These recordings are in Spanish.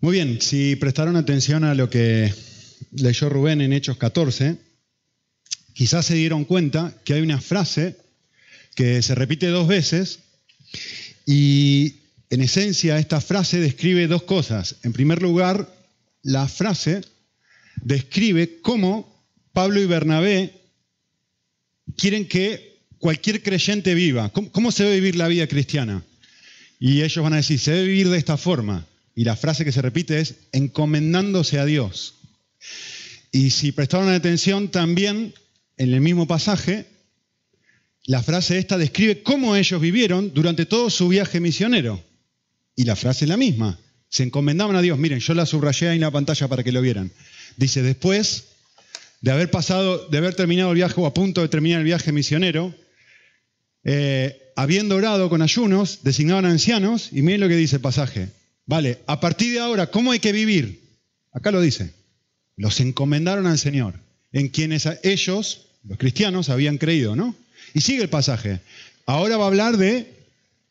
Muy bien, si prestaron atención a lo que leyó Rubén en Hechos 14, quizás se dieron cuenta que hay una frase que se repite dos veces y en esencia esta frase describe dos cosas. En primer lugar, la frase describe cómo Pablo y Bernabé quieren que cualquier creyente viva. ¿Cómo, se debe vivir la vida cristiana? Y ellos van a decir, se debe vivir de esta forma. Y la frase que se repite es, encomendándose a Dios. Y si prestaron atención, también en el mismo pasaje, la frase esta describe cómo ellos vivieron durante todo su viaje misionero. Y la frase es la misma. Se encomendaban a Dios. Miren, yo la subrayé ahí en la pantalla para que lo vieran. Dice, después de haber pasado, de haber terminado el viaje o a punto de terminar el viaje misionero, eh, habiendo orado con ayunos, designaban ancianos, y miren lo que dice el pasaje. Vale, a partir de ahora, ¿cómo hay que vivir? Acá lo dice. Los encomendaron al Señor, en quienes ellos, los cristianos, habían creído, ¿no? Y sigue el pasaje. Ahora va a hablar de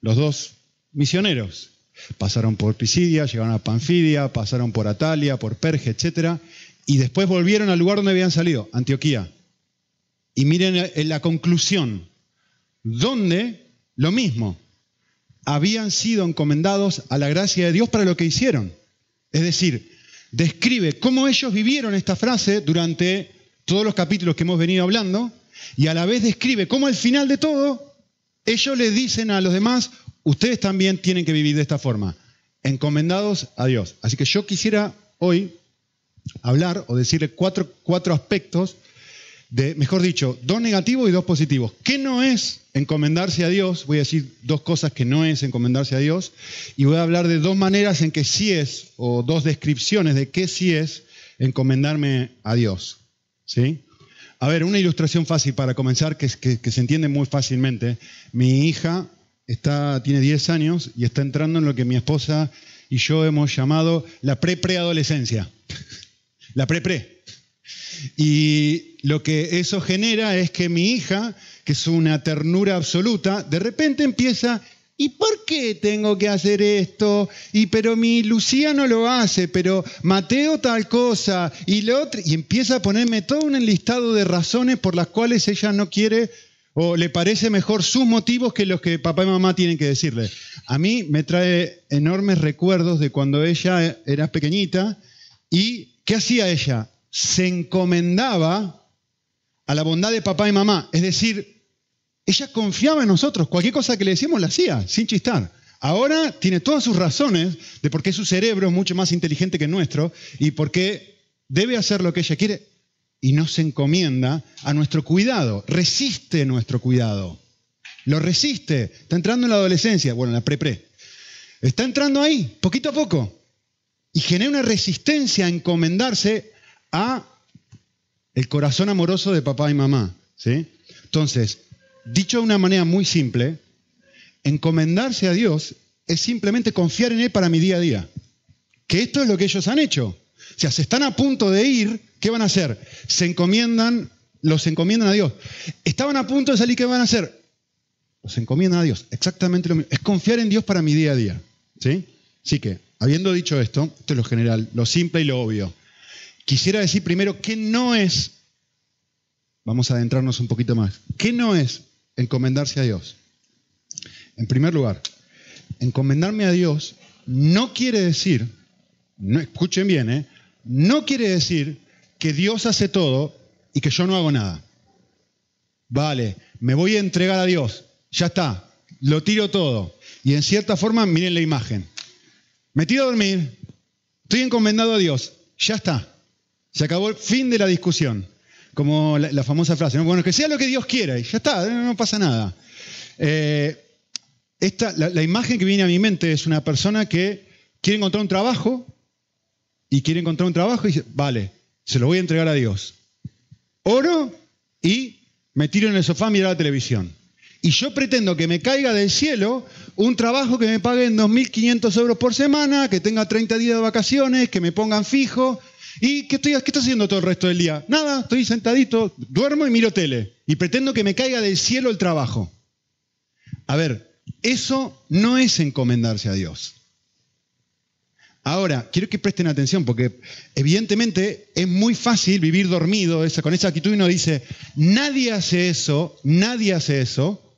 los dos misioneros. Pasaron por Pisidia, llegaron a Panfidia, pasaron por Atalia, por Perge, etc. Y después volvieron al lugar donde habían salido, Antioquía. Y miren en la conclusión, donde lo mismo, habían sido encomendados a la gracia de Dios para lo que hicieron. Es decir, describe cómo ellos vivieron esta frase durante todos los capítulos que hemos venido hablando y a la vez describe cómo al final de todo ellos le dicen a los demás, ustedes también tienen que vivir de esta forma, encomendados a Dios. Así que yo quisiera hoy hablar o decirle cuatro, cuatro aspectos de, mejor dicho, dos negativos y dos positivos. ¿Qué no es encomendarse a Dios? Voy a decir dos cosas que no es encomendarse a Dios y voy a hablar de dos maneras en que sí es, o dos descripciones de qué sí es encomendarme a Dios. ¿Sí? A ver, una ilustración fácil para comenzar que, se entiende muy fácilmente. Mi hija está, tiene 10 años y está entrando en lo que mi esposa y yo hemos llamado la pre-preadolescencia. la pre-pre. Y lo que eso genera es que mi hija, que es una ternura absoluta, de repente empieza, ¿y por qué tengo que hacer esto? Y pero mi Lucía no lo hace, pero Mateo tal cosa, y lo otro, y empieza a ponerme todo un enlistado de razones por las cuales ella no quiere o le parece mejor sus motivos que los que papá y mamá tienen que decirle. A mí me trae enormes recuerdos de cuando ella era pequeñita y ¿qué hacía ella? Se encomendaba a la bondad de papá y mamá. Es decir, ella confiaba en nosotros. Cualquier cosa que le decíamos la hacía, sin chistar. Ahora tiene todas sus razones de por qué su cerebro es mucho más inteligente que el nuestro y por qué debe hacer lo que ella quiere y no se encomienda a nuestro cuidado, resiste nuestro cuidado. Lo resiste. Está entrando en la adolescencia, bueno, en la pre-pre. Está entrando ahí, poquito a poco. Y genera una resistencia a encomendarse a el corazón amoroso de papá y mamá. ¿sí? Entonces, dicho de una manera muy simple, encomendarse a Dios es simplemente confiar en Él para mi día a día. Que esto es lo que ellos han hecho. O sea, se están a punto de ir, ¿qué van a hacer? Se encomiendan, los encomiendan a Dios. Estaban a punto de salir, ¿qué van a hacer? Los encomiendan a Dios. Exactamente lo mismo. Es confiar en Dios para mi día a día. ¿sí? Así que, habiendo dicho esto, esto es lo general, lo simple y lo obvio. Quisiera decir primero qué no es, vamos a adentrarnos un poquito más, qué no es encomendarse a Dios. En primer lugar, encomendarme a Dios no quiere decir, no, escuchen bien, ¿eh? no quiere decir que Dios hace todo y que yo no hago nada. Vale, me voy a entregar a Dios, ya está, lo tiro todo. Y en cierta forma, miren la imagen. Me tiro a dormir, estoy encomendado a Dios, ya está. Se acabó el fin de la discusión. Como la, famosa frase, bueno, que sea lo que Dios quiera y ya está, no pasa nada. Eh, esta, la, imagen que viene a mi mente es una persona que quiere encontrar un trabajo y quiere encontrar un trabajo y dice, vale, se lo voy a entregar a Dios. Oro y me tiro en el sofá a mirar la televisión. Y yo pretendo que me caiga del cielo un trabajo que me paguen 2.500 euros por semana, que tenga 30 días de vacaciones, que me pongan fijo, ¿Y qué estoy, qué estoy haciendo todo el resto del día? Nada, estoy sentadito, duermo y miro tele. Y pretendo que me caiga del cielo el trabajo. A ver, eso no es encomendarse a Dios. Ahora, quiero que presten atención porque evidentemente es muy fácil vivir dormido con esa actitud y uno dice, nadie hace eso, nadie hace eso,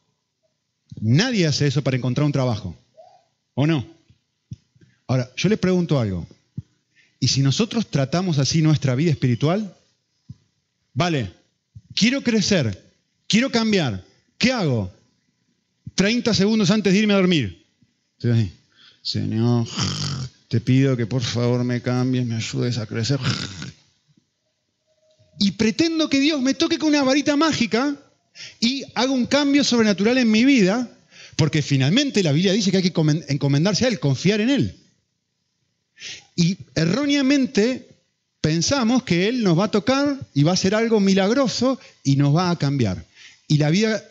nadie hace eso para encontrar un trabajo. ¿O no? Ahora, yo les pregunto algo. ¿Y si nosotros tratamos así nuestra vida espiritual? Vale, quiero crecer, quiero cambiar. ¿Qué hago? 30 segundos antes de irme a dormir. Señor, te pido que por favor me cambies, me ayudes a crecer. Y pretendo que Dios me toque con una varita mágica y haga un cambio sobrenatural en mi vida, porque finalmente la Biblia dice que hay que encomendarse a Él, confiar en Él. Y erróneamente pensamos que Él nos va a tocar y va a hacer algo milagroso y nos va a cambiar. Y la vida,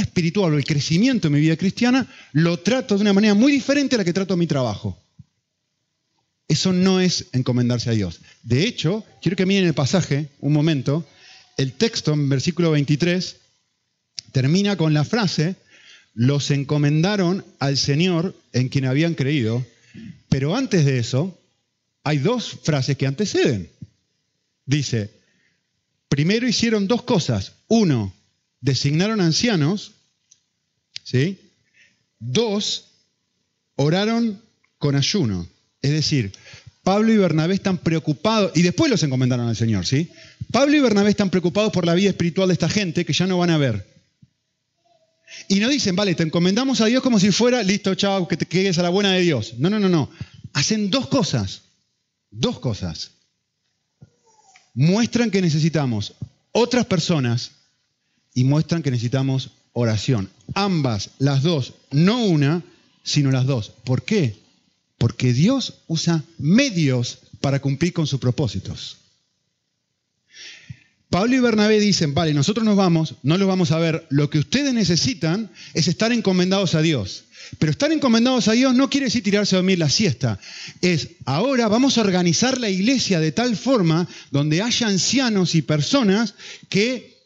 espiritual o el crecimiento en mi vida cristiana lo trato de una manera muy diferente a la que trato mi trabajo. Eso no es encomendarse a Dios. De hecho, quiero que miren el pasaje un momento. El texto en versículo 23 termina con la frase, los encomendaron al Señor en quien habían creído, pero antes de eso hay dos frases que anteceden. Dice, primero hicieron dos cosas. Uno, designaron ancianos, ¿sí? Dos, oraron con ayuno. Es decir, Pablo y Bernabé están preocupados, y después los encomendaron al Señor, ¿sí? Pablo y Bernabé están preocupados por la vida espiritual de esta gente que ya no van a ver. Y no dicen, vale, te encomendamos a Dios como si fuera, listo, chao, que te quedes a la buena de Dios. No, no, no, no. Hacen dos cosas. Dos cosas. Muestran que necesitamos otras personas y muestran que necesitamos oración. Ambas, las dos, no una, sino las dos. ¿Por qué? Porque Dios usa medios para cumplir con sus propósitos. Pablo y Bernabé dicen, vale, nosotros nos vamos, no los vamos a ver, lo que ustedes necesitan es estar encomendados a Dios. Pero estar encomendados a Dios no quiere decir tirarse a dormir la siesta. Es ahora vamos a organizar la iglesia de tal forma donde haya ancianos y personas que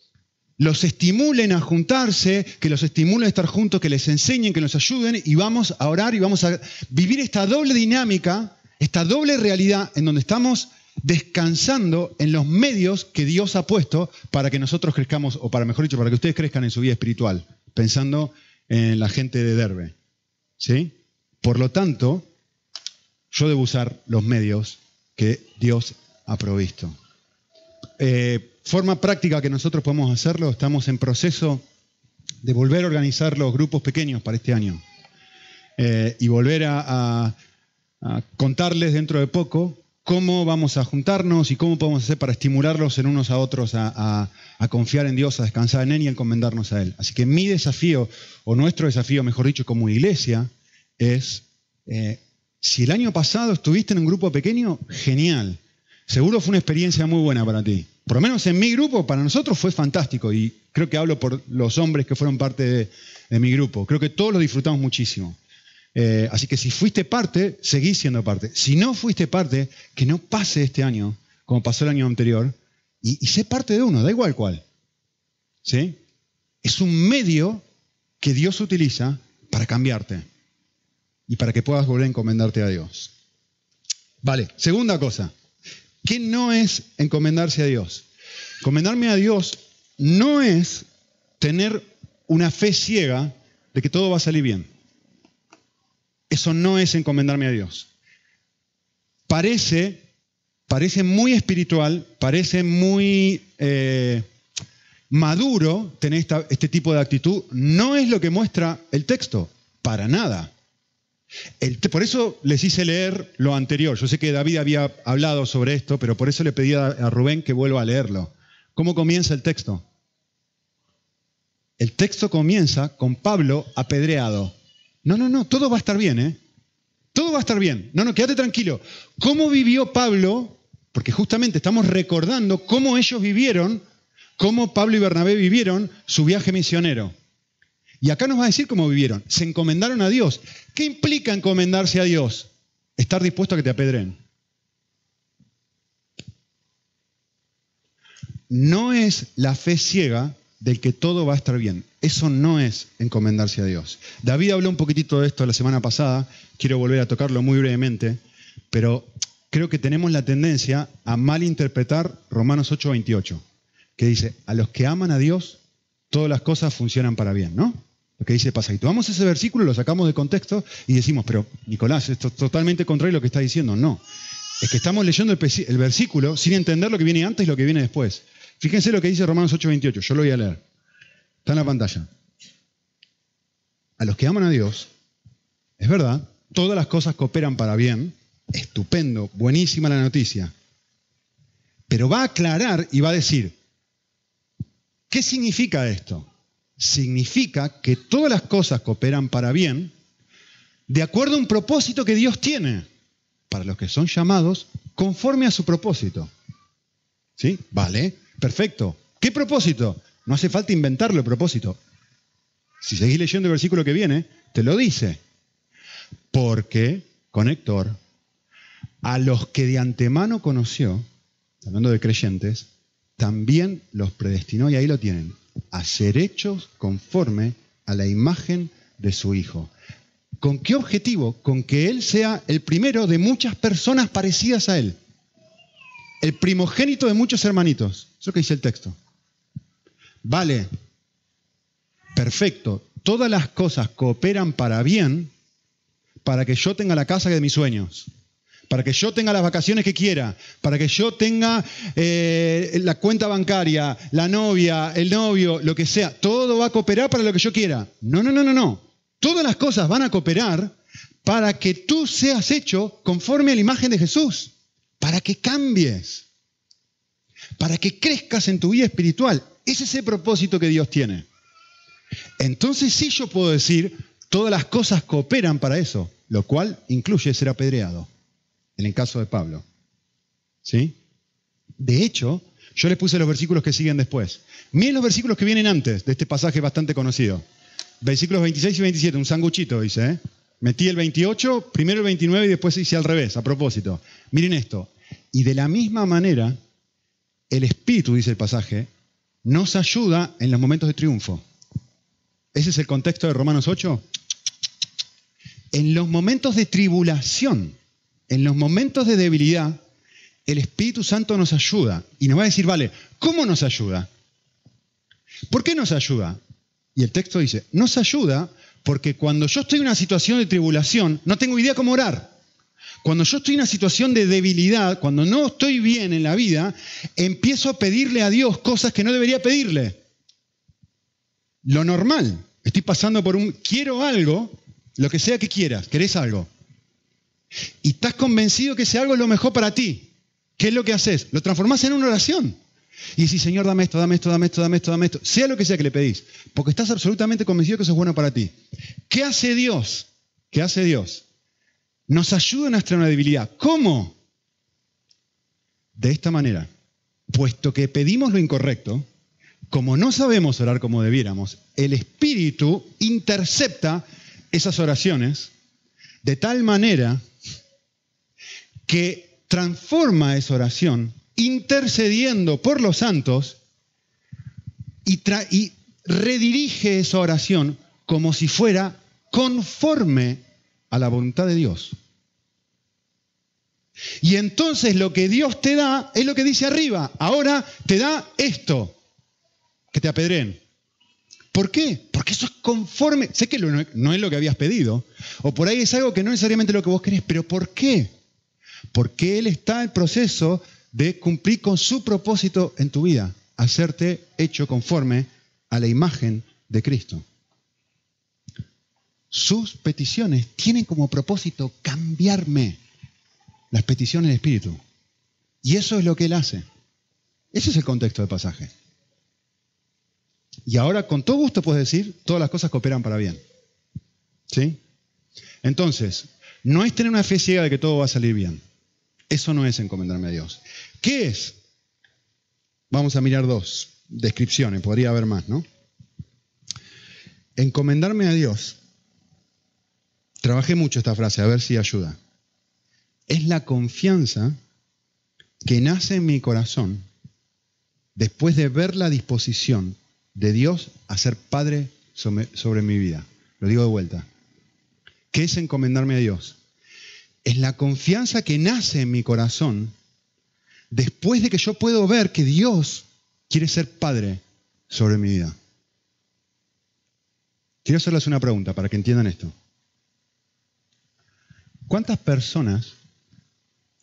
los estimulen a juntarse, que los estimulen a estar juntos, que les enseñen, que nos ayuden y vamos a orar y vamos a vivir esta doble dinámica, esta doble realidad en donde estamos descansando en los medios que Dios ha puesto para que nosotros crezcamos, o para mejor dicho, para que ustedes crezcan en su vida espiritual, pensando en la gente de Derbe. ¿Sí? Por lo tanto, yo debo usar los medios que Dios ha provisto. Eh, forma práctica que nosotros podemos hacerlo, estamos en proceso de volver a organizar los grupos pequeños para este año eh, y volver a, contarles dentro de poco cómo vamos a juntarnos y cómo podemos hacer para estimularlos en unos a otros a, confiar en Dios, a descansar en Él y a encomendarnos a Él. Así que mi desafío, o nuestro desafío, mejor dicho, como iglesia, es, eh, si el año pasado estuviste en un grupo pequeño, genial. Seguro fue una experiencia muy buena para ti. Por lo menos en mi grupo, para nosotros fue fantástico y creo que hablo por los hombres que fueron parte de, mi grupo. Creo que todos lo disfrutamos muchísimo. Eh, así que si fuiste parte, seguí siendo parte. Si no fuiste parte, que no pase este año como pasó el año anterior y, sé parte de uno, da igual cuál. ¿Sí? Es un medio que Dios utiliza para cambiarte y para que puedas volver a encomendarte a Dios. Vale, segunda cosa. ¿Qué no es encomendarse a Dios? Encomendarme a Dios no es tener una fe ciega de que todo va a salir bien. Eso no es encomendarme a Dios. Parece, parece muy espiritual, parece muy eh, maduro tener este tipo de actitud. No es lo que muestra el texto, para nada por eso les hice leer lo anterior. Yo sé que David había hablado sobre esto, pero por eso le pedí a, Rubén que vuelva a leerlo. ¿Cómo comienza el texto? El texto comienza con Pablo apedreado. No, no, no, todo va a estar bien, ¿eh? Todo va a estar bien. No, no, quédate tranquilo. ¿Cómo vivió Pablo? Porque justamente estamos recordando cómo ellos vivieron, cómo Pablo y Bernabé vivieron su viaje misionero. Y acá nos va a decir cómo vivieron. Se encomendaron a Dios. ¿Qué implica encomendarse a Dios? Estar dispuesto a que te apedren. No es la fe ciega del que todo va a estar bien. Eso no es encomendarse a Dios. David habló un poquitito de esto la semana pasada, quiero volver a tocarlo muy brevemente, pero creo que tenemos la tendencia a malinterpretar Romanos 8:28, que dice, a los que aman a Dios, todas las cosas funcionan para bien, ¿no? Lo que dice pasa. Y tomamos ese versículo, lo sacamos de contexto y decimos, pero Nicolás, esto es totalmente contrario a lo que está diciendo. No, es que estamos leyendo el, el versículo sin entender lo que viene antes y lo que viene después. Fíjense lo que dice Romanos 8:28, yo lo voy a leer. Está en la pantalla. A los que aman a Dios, es verdad, todas las cosas cooperan para bien, estupendo, buenísima la noticia, pero va a aclarar y va a decir, ¿qué significa esto? Significa que todas las cosas cooperan para bien de acuerdo a un propósito que Dios tiene para los que son llamados conforme a su propósito. ¿Sí? Vale. Perfecto. ¿Qué propósito? No hace falta inventarlo propósito. Si seguís leyendo el versículo que viene, te lo dice. Porque, conector, a los que de antemano conoció, hablando de creyentes, también los predestinó, y ahí lo tienen, a ser hechos conforme a la imagen de su Hijo. ¿Con qué objetivo? Con que Él sea el primero de muchas personas parecidas a Él el primogénito de muchos hermanitos. Eso que dice el texto. Vale, perfecto. Todas las cosas cooperan para bien para que yo tenga la casa de mis sueños, para que yo tenga las vacaciones que quiera, para que yo tenga eh, la cuenta bancaria, la novia, el novio, lo que sea. Todo va a cooperar para lo que yo quiera. No, no, no, no, no. Todas las cosas van a cooperar para que tú seas hecho conforme a la imagen de Jesús para que cambies, para que crezcas en tu vida espiritual. Ese es el propósito que Dios tiene. Entonces sí yo puedo decir, todas las cosas cooperan para eso, lo cual incluye ser apedreado, en el caso de Pablo. ¿Sí? De hecho, yo les puse los versículos que siguen después. Miren los versículos que vienen antes de este pasaje bastante conocido. Versículos 26 y 27, un sanguchito dice, ¿eh? Metí el 28, primero el 29 y después hice al revés, a propósito. Miren esto. Y de la misma manera, el Espíritu, dice el pasaje, nos ayuda en los momentos de triunfo. ¿Ese es el contexto de Romanos 8? En los momentos de tribulación, en los momentos de debilidad, el Espíritu Santo nos ayuda. Y nos va a decir, vale, ¿cómo nos ayuda? ¿Por qué nos ayuda? Y el texto dice, nos ayuda porque cuando yo estoy en una situación de tribulación, no tengo idea cómo orar. Cuando yo estoy en una situación de debilidad, cuando no estoy bien en la vida, empiezo a pedirle a Dios cosas que no debería pedirle. Lo normal. Estoy pasando por un quiero algo, lo que sea que quieras, querés algo. Y estás convencido que ese algo es lo mejor para ti. ¿Qué es lo que haces? Lo transformás en una oración. Y decís, Señor, dame esto, dame esto, dame esto, dame esto, dame esto. Sea lo que sea que le pedís. Porque estás absolutamente convencido que eso es bueno para ti. ¿Qué hace Dios? ¿Qué hace Dios? Nos ayuda en nuestra debilidad. ¿Cómo? De esta manera. Puesto que pedimos lo incorrecto, como no sabemos orar como debiéramos, el Espíritu intercepta esas oraciones de tal manera que transforma esa oración intercediendo por los santos y, redirige esa oración como si fuera conforme a la voluntad de Dios. Y entonces lo que Dios te da es lo que dice arriba. Ahora te da esto, que te apedreen. ¿Por qué? Porque eso es conforme. Sé que no es lo que habías pedido, o por ahí es algo que no necesariamente lo que vos querés, pero ¿por qué? Porque Él está en proceso de cumplir con su propósito en tu vida, hacerte hecho conforme a la imagen de Cristo. Sus peticiones tienen como propósito cambiarme las peticiones del Espíritu. Y eso es lo que Él hace. Ese es el contexto del pasaje. Y ahora con todo gusto puedes decir, todas las cosas cooperan para bien. ¿Sí? Entonces, no es tener una fe ciega de que todo va a salir bien. Eso no es encomendarme a Dios. ¿Qué es? Vamos a mirar dos descripciones, podría haber más, ¿no? Encomendarme a Dios. Trabajé mucho esta frase, a ver si ayuda. Es la confianza que nace en mi corazón después de ver la disposición de Dios a ser padre sobre, mi vida. Lo digo de vuelta. ¿Qué es encomendarme a Dios? Es la confianza que nace en mi corazón después de que yo puedo ver que Dios quiere ser padre sobre mi vida. Quiero hacerles una pregunta para que entiendan esto. ¿Cuántas personas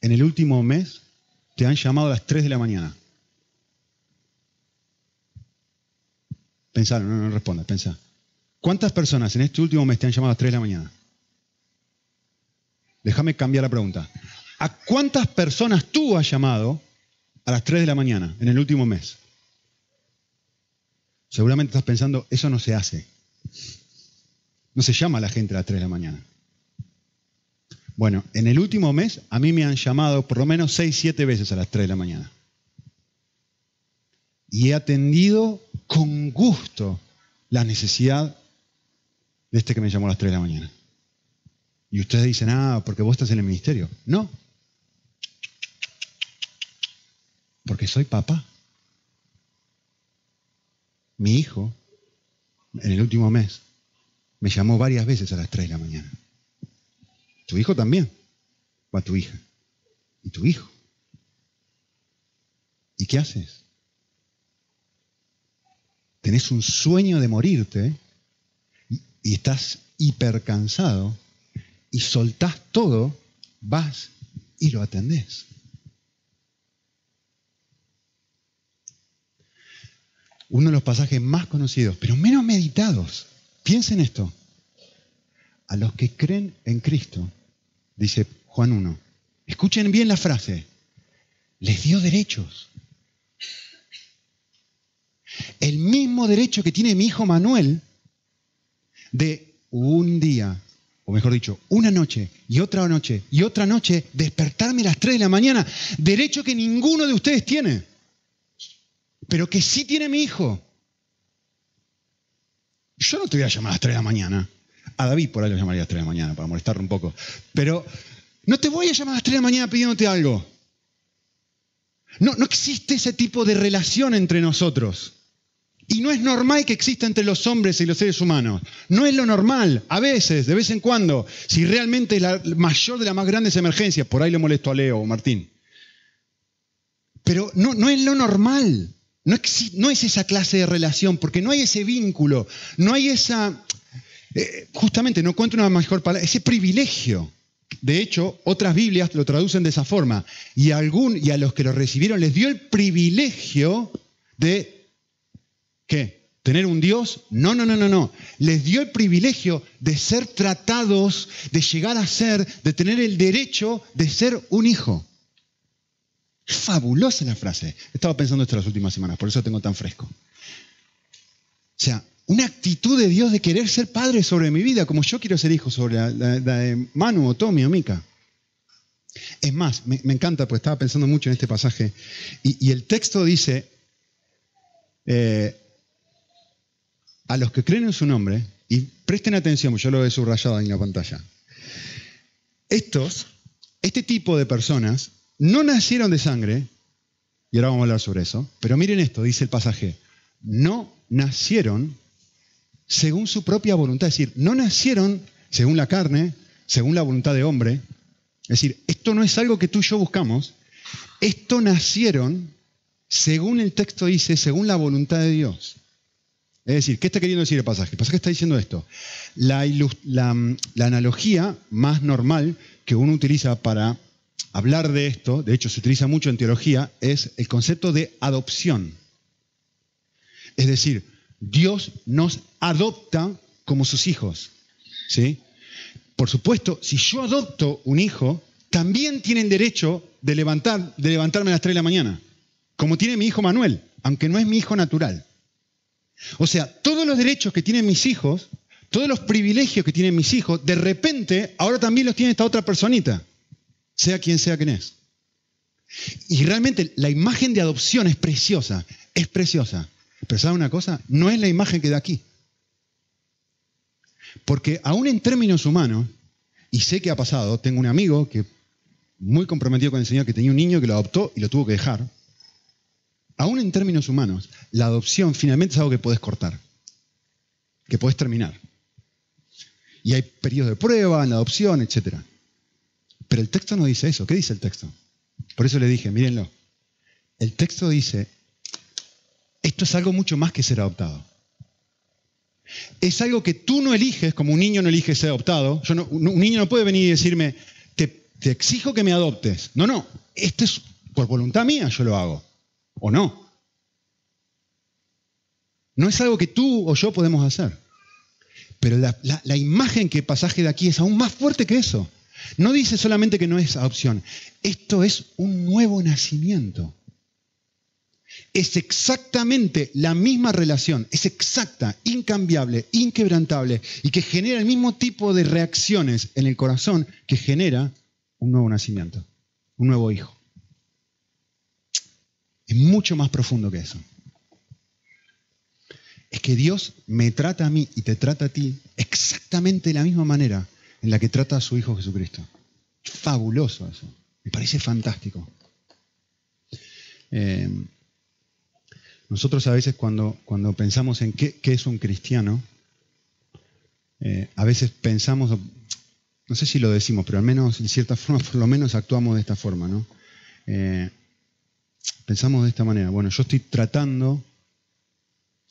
en el último mes te han llamado a las 3 de la mañana? Pensar, no, no responda, pensá. ¿Cuántas personas en este último mes te han llamado a las 3 de la mañana? Déjame cambiar la pregunta. ¿A cuántas personas tú has llamado a las 3 de la mañana en el último mes? Seguramente estás pensando, eso no se hace. No se llama a la gente a las 3 de la mañana. Bueno, en el último mes a mí me han llamado por lo menos 6, 7 veces a las 3 de la mañana. Y he atendido con gusto la necesidad de este que me llamó a las 3 de la mañana. Y ustedes dicen, ah, porque vos estás en el ministerio. No. Porque soy papá. Mi hijo, en el último mes, me llamó varias veces a las 3 de la mañana. Tu hijo también. O a tu hija. Y tu hijo. ¿Y qué haces? tenés un sueño de morirte y estás hipercansado y soltás todo, vas y lo atendés. Uno de los pasajes más conocidos, pero menos meditados. Piensen esto. A los que creen en Cristo, dice Juan 1, escuchen bien la frase, les dio derechos el mismo derecho que tiene mi hijo Manuel de un día, o mejor dicho, una noche y otra noche y otra noche, despertarme a las 3 de la mañana, derecho que ninguno de ustedes tiene, pero que sí tiene mi hijo. Yo no te voy a llamar a las 3 de la mañana. A David por ahí lo llamaría a las 3 de la mañana para molestarle un poco. Pero no te voy a llamar a las 3 de la mañana pidiéndote algo. No, no existe ese tipo de relación entre nosotros. Y no es normal que exista entre los hombres y los seres humanos. No es lo normal. A veces, de vez en cuando, si realmente es la mayor de las más grandes emergencias, por ahí le molesto a Leo o Martín. Pero no, no es lo normal. No, no, es esa clase de relación, porque no hay ese vínculo, no hay esa, eh, justamente, no encuentro una mejor palabra, ese privilegio. De hecho, otras Biblias lo traducen de esa forma. Y a, algún, y a los que lo recibieron les dio el privilegio de ¿Qué? ¿Tener un Dios? No, no, no, no, no. Les dio el privilegio de ser tratados, de llegar a ser, de tener el derecho de ser un hijo. Fabulosa la frase. He estado pensando esto las últimas semanas, por eso tengo tan fresco. O sea, una actitud de Dios de querer ser padre sobre mi vida, como yo quiero ser hijo sobre la, de Manu o Tommy o Mika. Es más, me, encanta, porque estaba pensando mucho en este pasaje, y, el texto dice, eh, a los que creen en su nombre, y presten atención, yo lo he subrayado ahí en la pantalla, estos, este tipo de personas, no nacieron de sangre, y ahora vamos a hablar sobre eso, pero miren esto, dice el pasaje, no nacieron según su propia voluntad, es decir, no nacieron según la carne, según la voluntad de hombre, es decir, esto no es algo que tú y yo buscamos, esto nacieron, según el texto dice, según la voluntad de Dios. Es decir, ¿qué está queriendo decir el pasaje? El pasaje está diciendo esto. La, analogía más normal que uno utiliza para hablar de esto, de hecho se utiliza mucho en teología, es el concepto de adopción. Es decir, Dios nos adopta como sus hijos. ¿sí? Por supuesto, si yo adopto un hijo, también tienen derecho de, levantar, de levantarme a las 3 de la mañana, como tiene mi hijo Manuel, aunque no es mi hijo natural. O sea, todos los derechos que tienen mis hijos, todos los privilegios que tienen mis hijos, de repente ahora también los tiene esta otra personita, sea quien sea quien es. Y realmente la imagen de adopción es preciosa, es preciosa. Pero ¿saben una cosa? No es la imagen que da aquí. Porque aún en términos humanos, y sé que ha pasado, tengo un amigo que muy comprometido con el Señor que tenía un niño que lo adoptó y lo tuvo que dejar. Aún en términos humanos, la adopción finalmente es algo que podés cortar, que podés terminar. Y hay periodos de prueba en la adopción, etc. Pero el texto no dice eso. ¿Qué dice el texto? Por eso le dije, mírenlo. El texto dice, esto es algo mucho más que ser adoptado. Es algo que tú no eliges, como un niño no elige ser adoptado. un niño no puede venir y decirme, te, te exijo que me adoptes. No, no, esto es por voluntad mía, yo lo hago. ¿O no? No es algo que tú o yo podemos hacer. Pero la, imagen que pasaje de aquí es aún más fuerte que eso. No dice solamente que no es adopción. Esto es un nuevo nacimiento. Es exactamente la misma relación, es exacta, incambiable, inquebrantable y que genera el mismo tipo de reacciones en el corazón que genera un nuevo nacimiento, un nuevo hijo. Es mucho más profundo que eso es que Dios me trata a mí y te trata a ti exactamente de la misma manera en la que trata a su Hijo Jesucristo. Fabuloso eso. Me parece fantástico. Eh, nosotros a veces cuando, cuando pensamos en qué, es un cristiano, eh, a veces pensamos, no sé si lo decimos, pero al menos en cierta forma, por lo menos actuamos de esta forma, ¿no? Eh, pensamos de esta manera, bueno, yo estoy tratando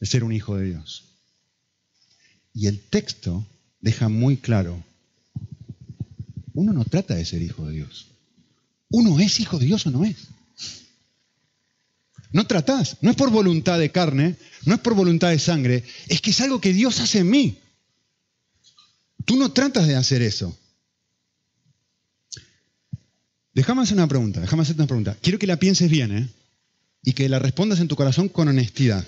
de ser un hijo de Dios. Y el texto deja muy claro, uno no trata de ser hijo de Dios. Uno es hijo de Dios o no es. No tratás, no es por voluntad de carne, no es por voluntad de sangre, es que es algo que Dios hace en mí. Tú no tratas de hacer eso. Déjame hacer una pregunta, déjame hacer una pregunta. Quiero que la pienses bien, ¿eh? Y que la respondas en tu corazón con honestidad.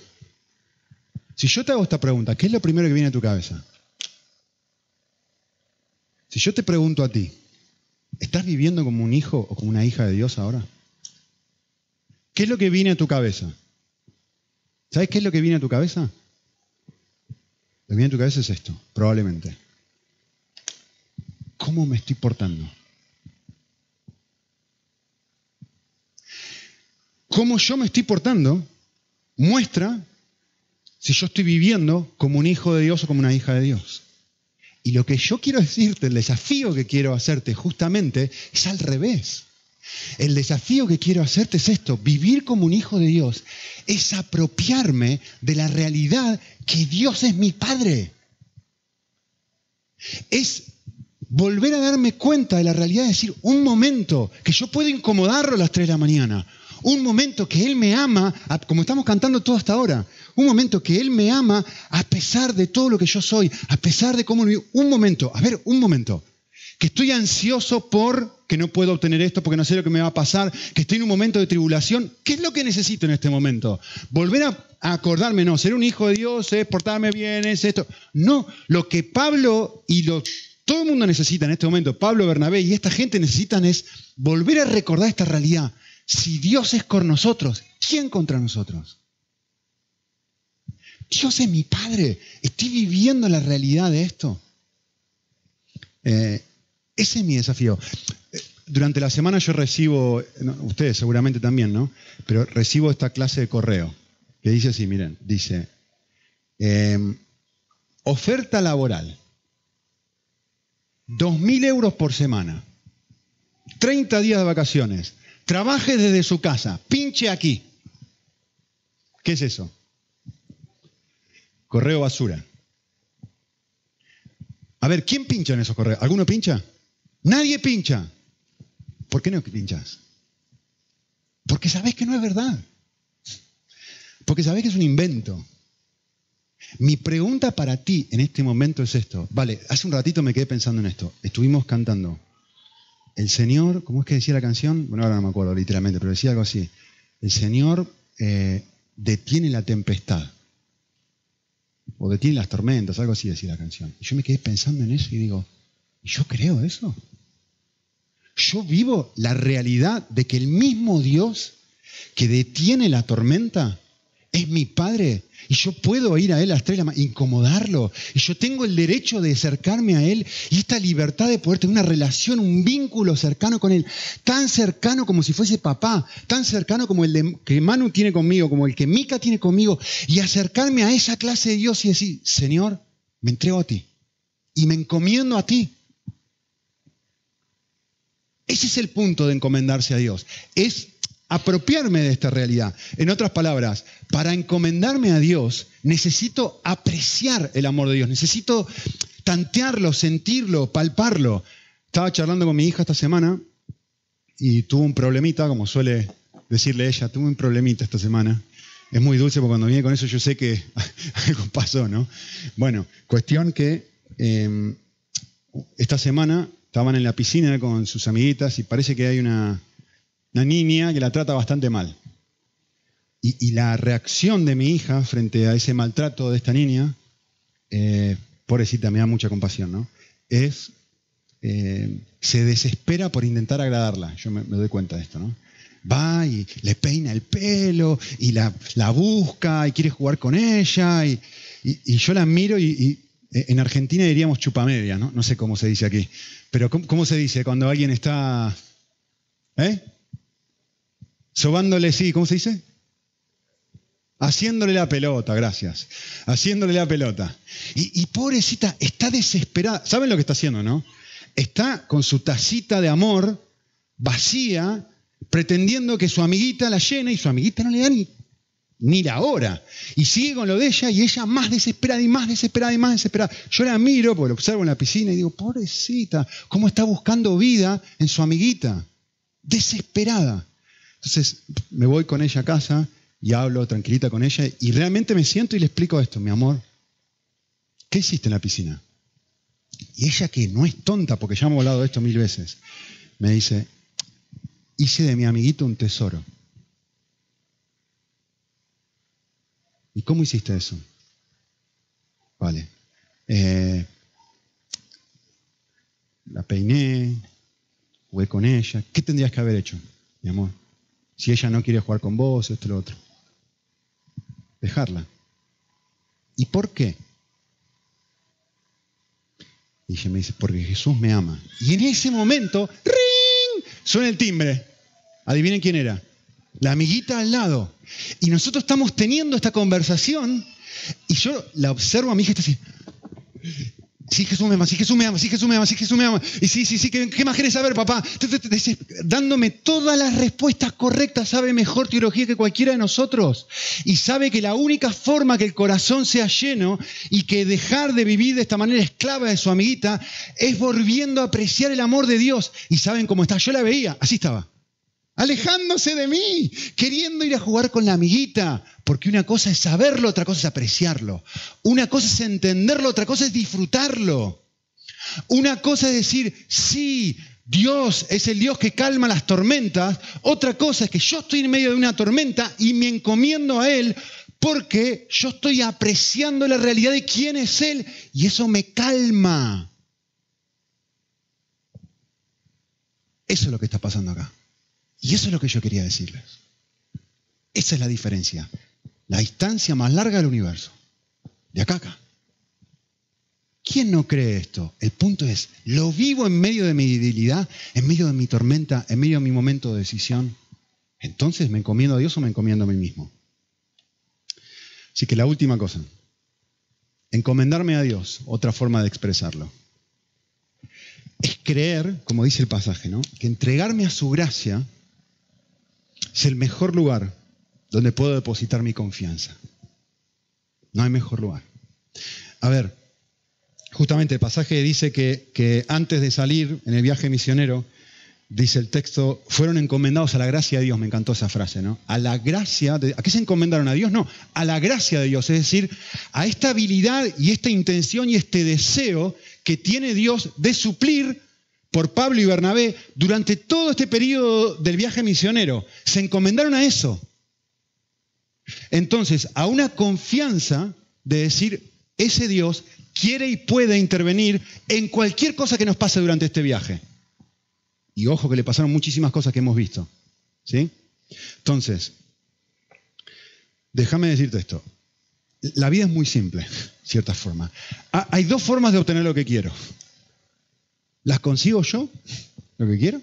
Si yo te hago esta pregunta, ¿qué es lo primero que viene a tu cabeza? Si yo te pregunto a ti, ¿estás viviendo como un hijo o como una hija de Dios ahora? ¿Qué es lo que viene a tu cabeza? ¿Sabes qué es lo que viene a tu cabeza? Lo que viene a tu cabeza es esto, probablemente. ¿Cómo me estoy portando? ¿Cómo yo me estoy portando? Muestra si yo estoy viviendo como un hijo de Dios o como una hija de Dios. Y lo que yo quiero decirte, el desafío que quiero hacerte justamente es al revés. El desafío que quiero hacerte es esto, vivir como un hijo de Dios, es apropiarme de la realidad que Dios es mi Padre. Es volver a darme cuenta de la realidad de decir, un momento, que yo puedo incomodarlo a las 3 de la mañana, un momento que Él me ama, como estamos cantando todo hasta ahora, un momento que Él me ama a pesar de todo lo que yo soy, a pesar de cómo. Un momento, a ver, un momento. Que estoy ansioso por que no puedo obtener esto porque no sé lo que me va a pasar, que estoy en un momento de tribulación. ¿Qué es lo que necesito en este momento? Volver a, acordarme, no, ser un hijo de Dios es portarme bien, es esto. No, lo que Pablo y lo, todo el mundo necesita en este momento, Pablo, Bernabé y esta gente necesitan es volver a recordar esta realidad. Si Dios es con nosotros, ¿quién contra nosotros? Dios es mi Padre. Estoy viviendo la realidad de esto. Eh, ese es mi desafío. Eh, durante la semana yo recibo, ustedes seguramente también, ¿no? Pero recibo esta clase de correo que dice así, miren, dice, em, oferta laboral, 2.000 euros por semana, 30 días de vacaciones, trabaje desde su casa, pinche aquí. ¿Qué es eso? Correo basura. A ver, ¿quién pincha en esos correos? ¿Alguno pincha? Nadie pincha. ¿Por qué no pinchas? Porque sabes que no es verdad. Porque sabes que es un invento. Mi pregunta para ti en este momento es esto. Vale, hace un ratito me quedé pensando en esto. Estuvimos cantando. El Señor, ¿cómo es que decía la canción? Bueno, ahora no me acuerdo literalmente, pero decía algo así. El Señor eh, detiene la tempestad o detiene las tormentas, algo así decía la canción. Y yo me quedé pensando en eso y digo, ¿yo creo eso? Yo vivo la realidad de que el mismo Dios que detiene la tormenta es mi padre y yo puedo ir a él a las tres de la mañana, incomodarlo. Y yo tengo el derecho de acercarme a él y esta libertad de poder tener una relación, un vínculo cercano con él, tan cercano como si fuese papá, tan cercano como el que Manu tiene conmigo, como el que Mica tiene conmigo, y acercarme a esa clase de Dios y decir, Señor, me entrego a ti y me encomiendo a ti. Ese es el punto de encomendarse a Dios. Es apropiarme de esta realidad. En otras palabras, para encomendarme a Dios, necesito apreciar el amor de Dios, necesito tantearlo, sentirlo, palparlo. Estaba charlando con mi hija esta semana y tuvo un problemita, como suele decirle ella, tuvo un problemita esta semana. Es muy dulce porque cuando viene con eso yo sé que algo pasó, ¿no? Bueno, cuestión que em, esta semana estaban en la piscina con sus amiguitas y parece que hay una, una niña que la trata bastante mal. Y, la reacción de mi hija frente a ese maltrato de esta niña, eh, pobrecita, me da mucha compasión, ¿no? Es, eh, se desespera por intentar agradarla. Yo me, doy cuenta de esto, ¿no? Va y le peina el pelo y la, busca y quiere jugar con ella y, yo la miro y, en Argentina diríamos chupamedia, ¿no? No sé cómo se dice aquí. Pero ¿cómo, cómo se dice cuando alguien está... ¿Eh? Sobándole, sí, ¿cómo se dice? Haciéndole la pelota, gracias. Haciéndole la pelota. Y, pobrecita, está desesperada. ¿Saben lo que está haciendo, no? Está con su tacita de amor vacía, pretendiendo que su amiguita la llene y su amiguita no le da ni, ni la hora. Y sigue con lo de ella y ella más desesperada y más desesperada y más desesperada. Yo la miro, porque lo observo en la piscina y digo, pobrecita, ¿cómo está buscando vida en su amiguita? Desesperada. Entonces me voy con ella a casa y hablo tranquilita con ella y realmente me siento y le explico esto, mi amor, ¿qué hiciste en la piscina? Y ella que no es tonta, porque ya hemos hablado de esto mil veces, me dice, hice de mi amiguito un tesoro. ¿Y cómo hiciste eso? Vale. Eh, la peiné, jugué con ella. ¿Qué tendrías que haber hecho, mi amor? Si ella no quiere jugar con vos, esto y lo otro dejarla. ¿Y por qué? Y ella me dice, porque Jesús me ama. Y en ese momento, ¡ring! Suena el timbre. Adivinen quién era. La amiguita al lado. Y nosotros estamos teniendo esta conversación y yo la observo a mi hija está así. Sí, Jesús me ama, sí, Jesús me ama, sí, Jesús me ama, sí, Jesús me ama. Y sí, sí, sí, ¿qué, más quieres saber, papá? Dándome todas las respuestas correctas, sabe mejor teología que cualquiera de nosotros. Y sabe que la única forma que el corazón sea lleno y que dejar de vivir de esta manera esclava de su amiguita es volviendo a apreciar el amor de Dios. Y saben cómo está, yo la veía, así estaba alejándose de mí, queriendo ir a jugar con la amiguita, porque una cosa es saberlo, otra cosa es apreciarlo. Una cosa es entenderlo, otra cosa es disfrutarlo. Una cosa es decir, sí, Dios es el Dios que calma las tormentas. Otra cosa es que yo estoy en medio de una tormenta y me encomiendo a Él porque yo estoy apreciando la realidad de quién es Él y eso me calma. Eso es lo que está pasando acá. Y eso es lo que yo quería decirles. Esa es la diferencia. La distancia más larga del universo. De acá a acá. ¿Quién no cree esto? El punto es, ¿lo vivo en medio de mi debilidad, en medio de mi tormenta, en medio de mi momento de decisión? Entonces, ¿me encomiendo a Dios o me encomiendo a mí mismo? Así que la última cosa, encomendarme a Dios, otra forma de expresarlo, es creer, como dice el pasaje, ¿no? que entregarme a su gracia es el mejor lugar donde puedo depositar mi confianza. No hay mejor lugar. A ver, justamente el pasaje dice que, antes de salir en el viaje misionero, dice el texto, fueron encomendados a la gracia de Dios. Me encantó esa frase, ¿no? A la gracia, de, ¿a qué se encomendaron a Dios? No, a la gracia de Dios, es decir, a esta habilidad y esta intención y este deseo que tiene Dios de suplir por Pablo y Bernabé durante todo este periodo del viaje misionero. Se encomendaron a eso. Entonces, a una confianza de decir, ese Dios quiere y puede intervenir en cualquier cosa que nos pase durante este viaje. Y ojo que le pasaron muchísimas cosas que hemos visto. ¿Sí? Entonces, déjame decirte esto. La vida es muy simple, cierta forma. Ah, hay dos formas de obtener lo que quiero. ¿Las consigo yo, lo que quiero?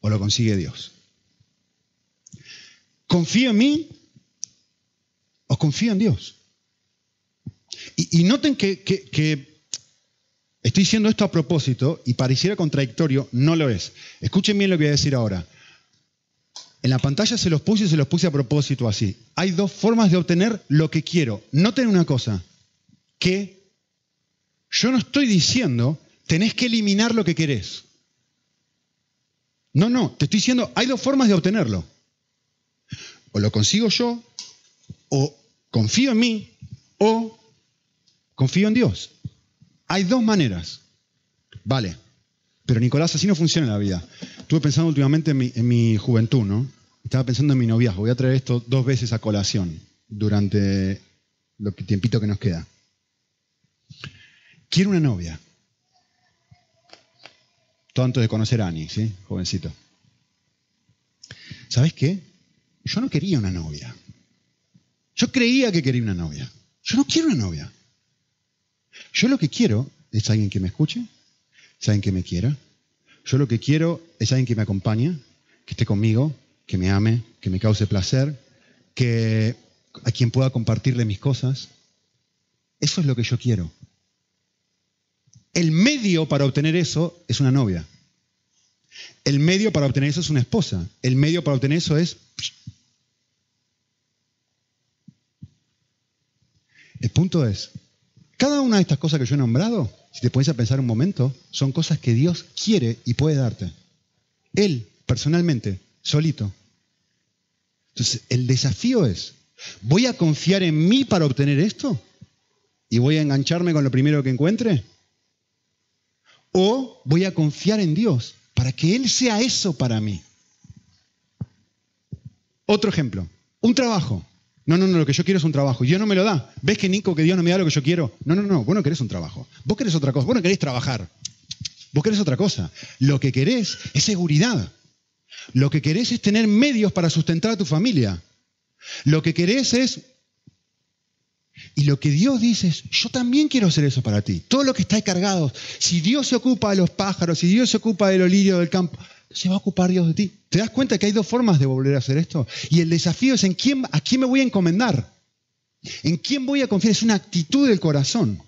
¿O lo consigue Dios? ¿Confío en mí o confío en Dios? Y, noten que, que, estoy diciendo esto a propósito y pareciera contradictorio, no lo es. Escuchen bien lo que voy a decir ahora. En la pantalla se los puse y se los puse a propósito así. Hay dos formas de obtener lo que quiero. Noten una cosa, que yo no estoy diciendo tenés que eliminar lo que querés. No, no, te estoy diciendo, hay dos formas de obtenerlo. O lo consigo yo, o confío en mí, o confío en Dios. Hay dos maneras. Vale. Pero Nicolás, así no funciona la vida. Estuve pensando últimamente en mi, juventud, ¿no? Estaba pensando en mi noviazgo. Voy a traer esto dos veces a colación durante lo que tiempito que nos queda. Quiero una novia. Antes de conocer a Ani, ¿sí? Jovencito. ¿Sabes qué? Yo no quería una novia. Yo creía que quería una novia. Yo no quiero una novia. Yo lo que quiero es alguien que me escuche, es alguien que me quiera. Yo lo que quiero es alguien que me acompañe, que esté conmigo, que me ame, que me cause placer, que a quien pueda compartirle mis cosas. Eso es lo que yo quiero. El medio para obtener eso es una novia. El medio para obtener eso es una esposa. El medio para obtener eso es... El punto es, cada una de estas cosas que yo he nombrado, si te pones a pensar un momento, son cosas que Dios quiere y puede darte. Él, personalmente, solito. Entonces, el desafío es, ¿voy a confiar en mí para obtener esto? ¿Y voy a engancharme con lo primero que encuentre? ¿O voy a confiar en Dios para que Él sea eso para mí? Otro ejemplo, un trabajo. No, no, no, lo que yo quiero es un trabajo. Dios no me lo da. ¿Ves que Nico, que Dios no me da lo que yo quiero? No, no, no, vos no querés un trabajo. Vos querés otra cosa. Vos no querés trabajar. Vos querés otra cosa. Lo que querés es seguridad. Lo que querés es tener medios para sustentar a tu familia. Lo que querés es... Y lo que Dios dice es, yo también quiero hacer eso para ti. Todo lo que está cargado. Si Dios se ocupa de los pájaros, si Dios se ocupa de los del campo, se va a ocupar Dios de ti. ¿Te das cuenta que hay dos formas de volver a hacer esto? Y el desafío es en quién, a quién me voy a encomendar. ¿En quién voy a confiar? Es una actitud del corazón.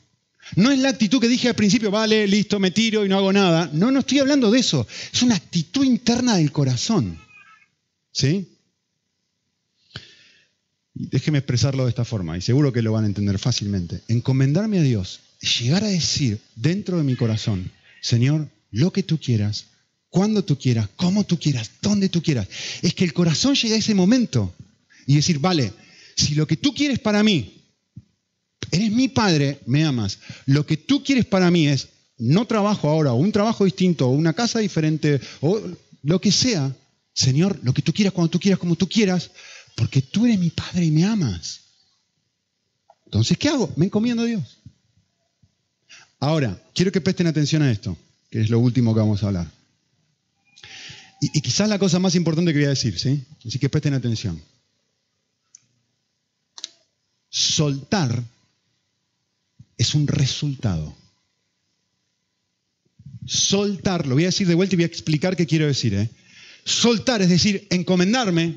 No es la actitud que dije al principio, vale, listo, me tiro y no hago nada. No, no estoy hablando de eso. Es una actitud interna del corazón. ¿Sí? Déjeme expresarlo de esta forma y seguro que lo van a entender fácilmente. Encomendarme a Dios, llegar a decir dentro de mi corazón, Señor, lo que tú quieras, cuando tú quieras, como tú quieras, donde tú quieras. Es que el corazón llega a ese momento y decir, vale, si lo que tú quieres para mí, eres mi padre, me amas, lo que tú quieres para mí es no trabajo ahora, o un trabajo distinto, o una casa diferente, o lo que sea, Señor, lo que tú quieras, cuando tú quieras, como tú quieras, porque tú eres mi padre y me amas. Entonces, ¿qué hago? Me encomiendo a Dios. Ahora, quiero que presten atención a esto, que es lo último que vamos a hablar. Y, quizás la cosa más importante que voy a decir, ¿sí? Así que presten atención. Soltar es un resultado. Soltar, lo voy a decir de vuelta y voy a explicar qué quiero decir. ¿eh? Soltar es decir, encomendarme,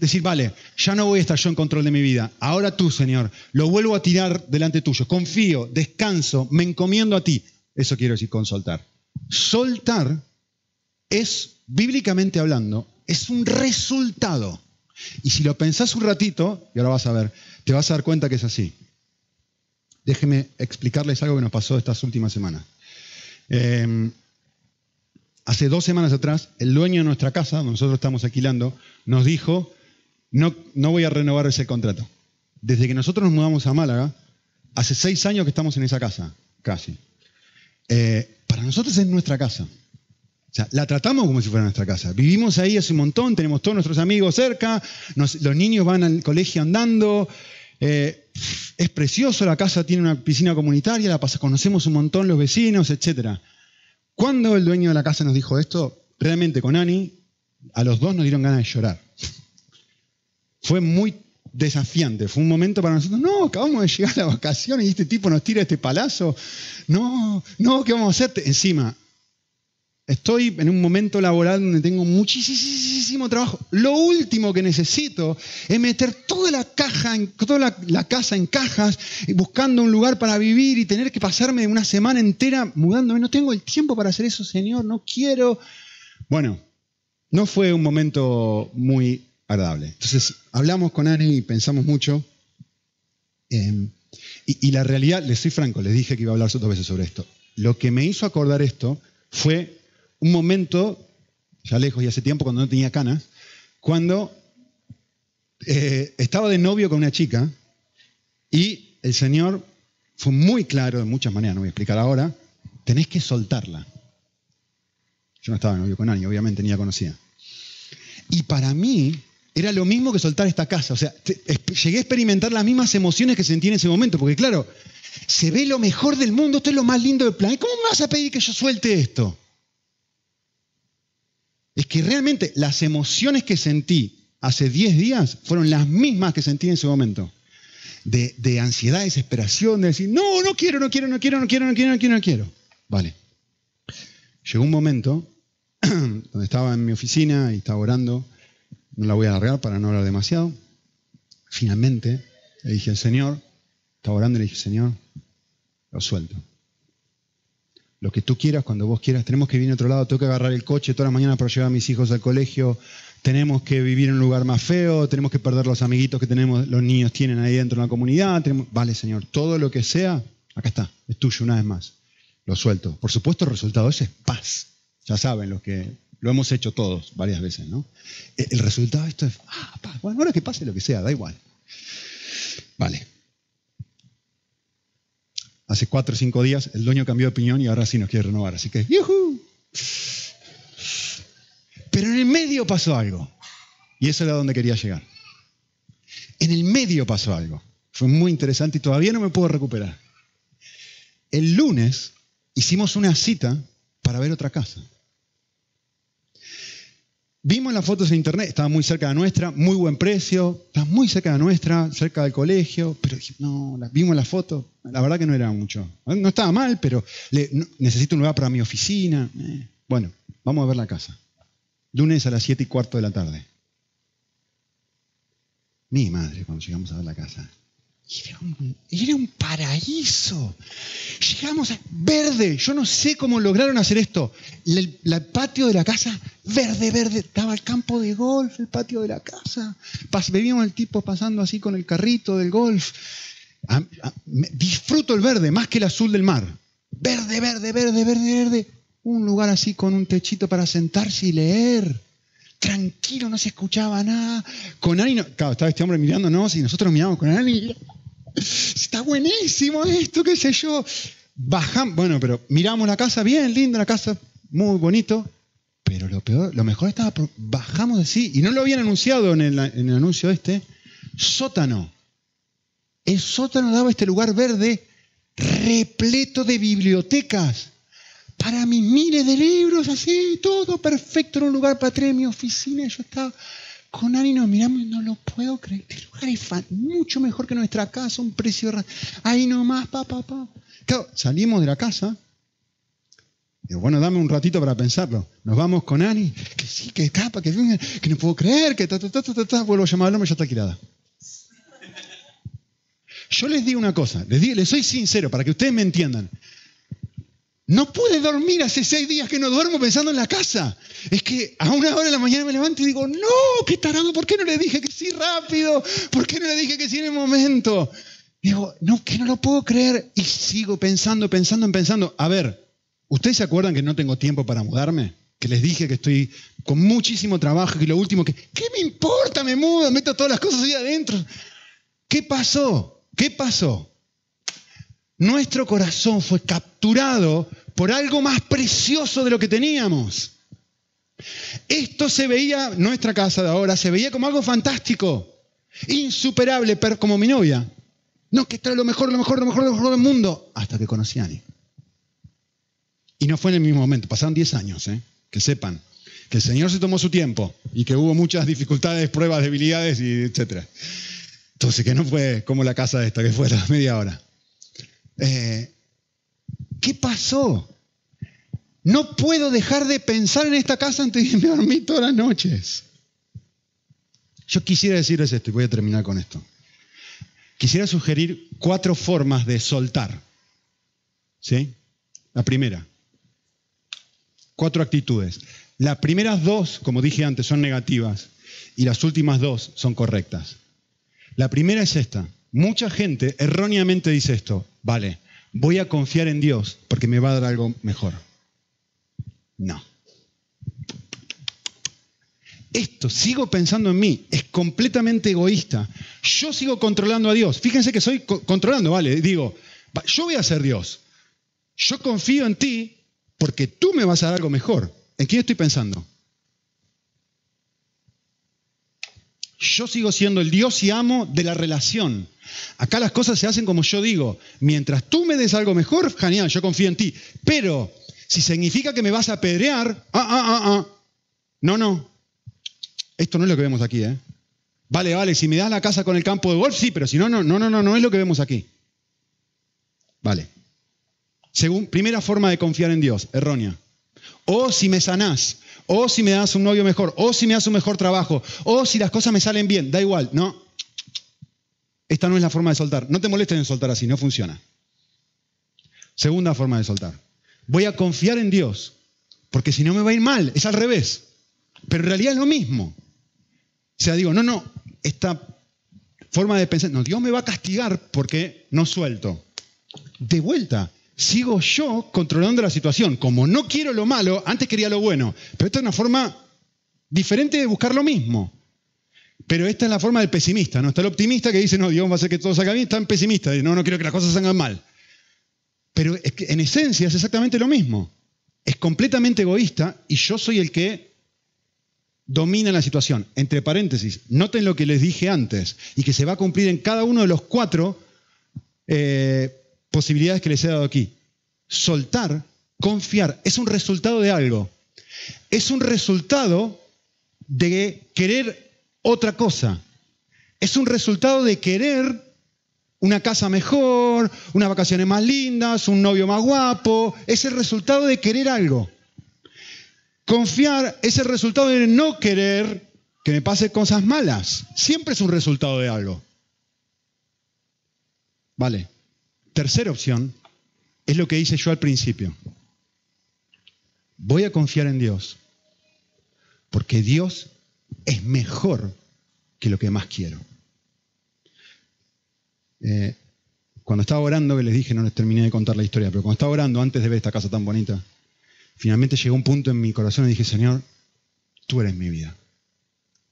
decir, vale, ya no voy a estar yo en control de mi vida. Ahora tú, Señor, lo vuelvo a tirar delante tuyo. Confío, descanso, me encomiendo a ti. Eso quiero decir con soltar. Soltar es bíblicamente hablando, es un resultado. Y si lo pensás un ratito, y ahora vas a ver, te vas a dar cuenta que es así. Déjenme explicarles algo que nos pasó estas últimas semanas. Em, hace dos semanas atrás, el dueño de nuestra casa, nosotros estamos alquilando, nos dijo, no, no voy a renovar ese contrato. Desde que nosotros nos mudamos a Málaga, hace seis años que estamos en esa casa, casi. Eh, para nosotros es nuestra casa. O sea, la tratamos como si fuera nuestra casa. Vivimos ahí hace un montón, tenemos todos nuestros amigos cerca, los niños van al colegio andando. Eh, es precioso, la casa tiene una piscina comunitaria, la conocemos un montón los vecinos, etc. Cuando el dueño de la casa nos dijo esto, realmente con Ani, a los dos nos dieron ganas de llorar. Fue muy desafiante, fue un momento para nosotros, no, acabamos de llegar a la vacación y este tipo nos tira este palazo, no, no, ¿qué vamos a hacer? Encima, estoy en un momento laboral donde tengo muchísimo trabajo. Lo último que necesito es meter toda la caja, toda la, casa en cajas, buscando un lugar para vivir y tener que pasarme una semana entera mudándome. No tengo el tiempo para hacer eso, Señor, no quiero. Bueno, no fue un momento muy agradable. Entonces, hablamos con Ani y pensamos mucho. Em, y, la realidad, les soy franco, les dije que iba a hablar dos veces sobre esto. Lo que me hizo acordar esto fue un momento, ya lejos y hace tiempo, cuando no tenía canas, cuando eh, estaba de novio con una chica y el Señor fue muy claro de muchas maneras, no voy a explicar ahora, tenés que soltarla. Yo no estaba de novio con Ani, obviamente ni la conocía. Y para mí era lo mismo que soltar esta casa. O sea, llegué a experimentar las mismas emociones que sentí en ese momento, porque claro, se ve lo mejor del mundo, esto es lo más lindo del planeta. ¿Cómo me vas a pedir que yo suelte esto? Es que realmente las emociones que sentí hace 10 días fueron las mismas que sentí en ese momento. De, ansiedad, desesperación, de decir, no, no quiero, no quiero, no quiero, no quiero, no quiero, no quiero, no quiero. Vale. Llegó un momento donde estaba en mi oficina y estaba orando, no la voy a alargar para no hablar demasiado. Finalmente le dije al Señor, estaba orando y le dije, Señor, lo suelto. Lo que tú quieras, cuando vos quieras, tenemos que vivir en otro lado, tengo que agarrar el coche toda la mañana para llevar a mis hijos al colegio, tenemos que vivir en un lugar más feo, tenemos que perder los amiguitos que tenemos, los niños tienen ahí dentro de la comunidad. Vale, Señor, todo lo que sea, acá está, es tuyo una vez más. Lo suelto. Por supuesto, el resultado es paz. Ya saben los que lo hemos hecho todos varias veces, ¿no? E, el resultado de esto es, ah, bueno, ahora que pase lo que sea, da igual. Vale. Hace cuatro o cinco días el dueño cambió de opinión y ahora sí nos quiere renovar, así que, ¡yuhu! Pero en el medio pasó algo. Y eso era donde quería llegar. En el medio pasó algo. Fue muy interesante y todavía no me puedo recuperar. El lunes hicimos una cita para ver otra casa. Vimos las fotos en internet, estaba muy cerca de nuestra, muy buen precio, estaba muy cerca de nuestra, cerca del colegio, pero no, vimos las fotos, la verdad que no era mucho. No estaba mal, pero necesito un lugar para mi oficina. Eh, bueno, vamos a ver la casa. Lunes a las 7 y cuarto de la tarde. Mi madre, cuando llegamos a ver la casa. Era un, paraíso. Llegamos a verde. Yo no sé cómo lograron hacer esto. El, patio de la casa, verde, verde. Estaba el campo de golf, el patio de la casa. Pas, veíamos el tipo pasando así con el carrito del golf. disfruto el verde más que el azul del mar. Verde, verde, verde, verde, verde. Un lugar así con un techito para sentarse y leer tranquilo, no se escuchaba nada. Con Ani, claro, estaba este hombre mirándonos y nosotros miramos con Ani. Está buenísimo esto, qué sé yo. Bajamos, bueno, pero miramos la casa, bien linda la casa, muy bonito. Pero lo peor, lo mejor estaba, bajamos así, y no lo habían anunciado en el, anuncio este, sótano. El sótano daba este lugar verde repleto de bibliotecas para mis miles de libros, así, todo perfecto, en un lugar para tener mi oficina. Yo estaba con Ani, nos miramos y no lo puedo creer. Este lugar es mucho mejor que nuestra casa, un precio. Ahí nomás, pa, pa, pa. Claro, salimos de la casa. Digo, bueno, dame un ratito para pensarlo. Nos vamos con Ani, que sí, que capa, que venga, que no puedo creer, que ta, ta, ta, ta, ta, Vuelvo a llamar al hombre, ya está alquilada. Yo les digo una cosa, les, soy sincero para que ustedes me entiendan. No pude dormir hace seis días que no duermo pensando en la casa. Es que a una hora de la mañana me levanto y digo, no, qué tarado, ¿por qué no le dije que sí rápido? ¿Por qué no le dije que sí en el momento? Digo, no, que no lo puedo creer. Y sigo pensando, pensando, pensando. A ver, ¿ustedes se acuerdan que no tengo tiempo para mudarme? Que les dije que estoy con muchísimo trabajo y lo último que, ¿qué me importa? Me mudo, meto todas las cosas ahí adentro. ¿Qué pasó? ¿Qué pasó? nuestro corazón fue capturado por algo más precioso de lo que teníamos. Esto se veía, nuestra casa de ahora, se veía como algo fantástico, insuperable, pero como mi novia. No, que esto lo mejor, lo mejor, lo mejor, lo mejor del mundo, hasta que conocí a Ani. Y no fue en el mismo momento, pasaron 10 años, ¿eh? que sepan que el Señor se tomó su tiempo y que hubo muchas dificultades, pruebas, debilidades, y etc. Entonces, que no fue como la casa esta, que fue la media hora. Eh, ¿Qué pasó? No puedo dejar de pensar en esta casa antes de irme a dormir todas las noches. Yo quisiera decirles esto y voy a terminar con esto. Quisiera sugerir cuatro formas de soltar. ¿Sí? La primera, cuatro actitudes. Las primeras dos, como dije antes, son negativas y las últimas dos son correctas. La primera es esta. Mucha gente erróneamente dice esto, vale, voy a confiar en Dios porque me va a dar algo mejor. No. Esto, sigo pensando en mí, es completamente egoísta. Yo sigo controlando a Dios. Fíjense que soy controlando, vale, digo, yo voy a ser Dios. Yo confío en ti porque tú me vas a dar algo mejor. ¿En quién estoy pensando? Yo sigo siendo el Dios y amo de la relación. Acá las cosas se hacen como yo digo. Mientras tú me des algo mejor, genial, yo confío en ti. Pero si significa que me vas a apedrear, ah, ah, ah, ah. No, no. Esto no es lo que vemos aquí, ¿eh? Vale, vale, si me das la casa con el campo de golf, sí, pero si no, no, no, no, no, no es lo que vemos aquí. Vale. Según, primera forma de confiar en Dios, errónea. O si me sanás, o si me das un novio mejor, o si me das un mejor trabajo, o si las cosas me salen bien, da igual, no. Esta no es la forma de soltar. No te molestes en soltar así, no funciona. Segunda forma de soltar. Voy a confiar en Dios, porque si no me va a ir mal, es al revés. Pero en realidad es lo mismo. O sea, digo, no, no, esta forma de pensar, no, Dios me va a castigar porque no suelto. De vuelta, sigo yo controlando la situación. Como no quiero lo malo, antes quería lo bueno. Pero esta es una forma diferente de buscar lo mismo. Pero esta es la forma del pesimista, ¿no? Está el optimista que dice, no, Dios va a hacer que todo salga bien, está el pesimista, dice, no, no quiero que las cosas salgan mal. Pero en esencia es exactamente lo mismo. Es completamente egoísta y yo soy el que domina la situación. Entre paréntesis, noten lo que les dije antes y que se va a cumplir en cada uno de los cuatro eh, posibilidades que les he dado aquí. Soltar, confiar, es un resultado de algo. Es un resultado de querer otra cosa. Es un resultado de querer una casa mejor, unas vacaciones más lindas, un novio más guapo. Es el resultado de querer algo. Confiar es el resultado de no querer que me pase cosas malas. Siempre es un resultado de algo. Vale. Tercera opción es lo que hice yo al principio. Voy a confiar en Dios, porque Dios es mejor que lo que más quiero. Eh, cuando estaba orando, que les dije, no les terminé de contar la historia, pero cuando estaba orando antes de ver esta casa tan bonita, finalmente llegó un punto en mi corazón y dije, Señor, tú eres mi vida.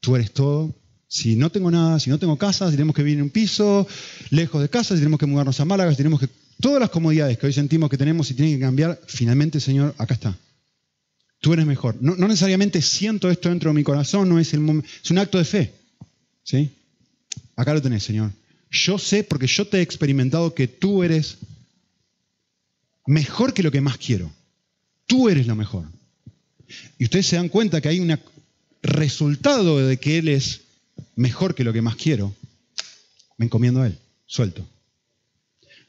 Tú eres todo, si no tengo nada, si no tengo casa, si tenemos que vivir en un piso, lejos de casa, si tenemos que mudarnos a Málaga, si tenemos que... Todas las comodidades que hoy sentimos que tenemos y tienen que cambiar, finalmente, Señor, acá está. Tú eres mejor. No, necesariamente siento esto dentro de mi corazón, no es, el es un acto de fe. ¿Sí? Acá lo tenés, Señor. Yo sé, porque yo te he experimentado, que tú eres mejor que lo que más quiero. Tú eres lo mejor. Y ustedes se dan cuenta que hay un resultado de que Él es mejor que lo que más quiero, me encomiendo a Él, suelto.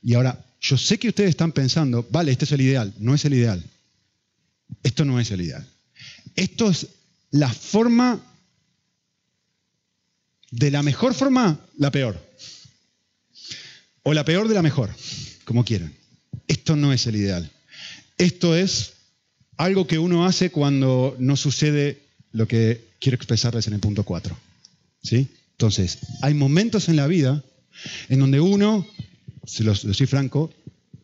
Y ahora, yo sé que ustedes están pensando, vale, este es el ideal, no es el ideal. Esto no es el ideal. Esto es la forma, de la mejor forma, la peor. O la peor de la mejor, como quieran. Esto no es el ideal. Esto es algo que uno hace cuando no sucede lo que quiero expresarles en el punto 4. ¿Sí? Entonces, hay momentos en la vida en donde uno, se lo, soy franco,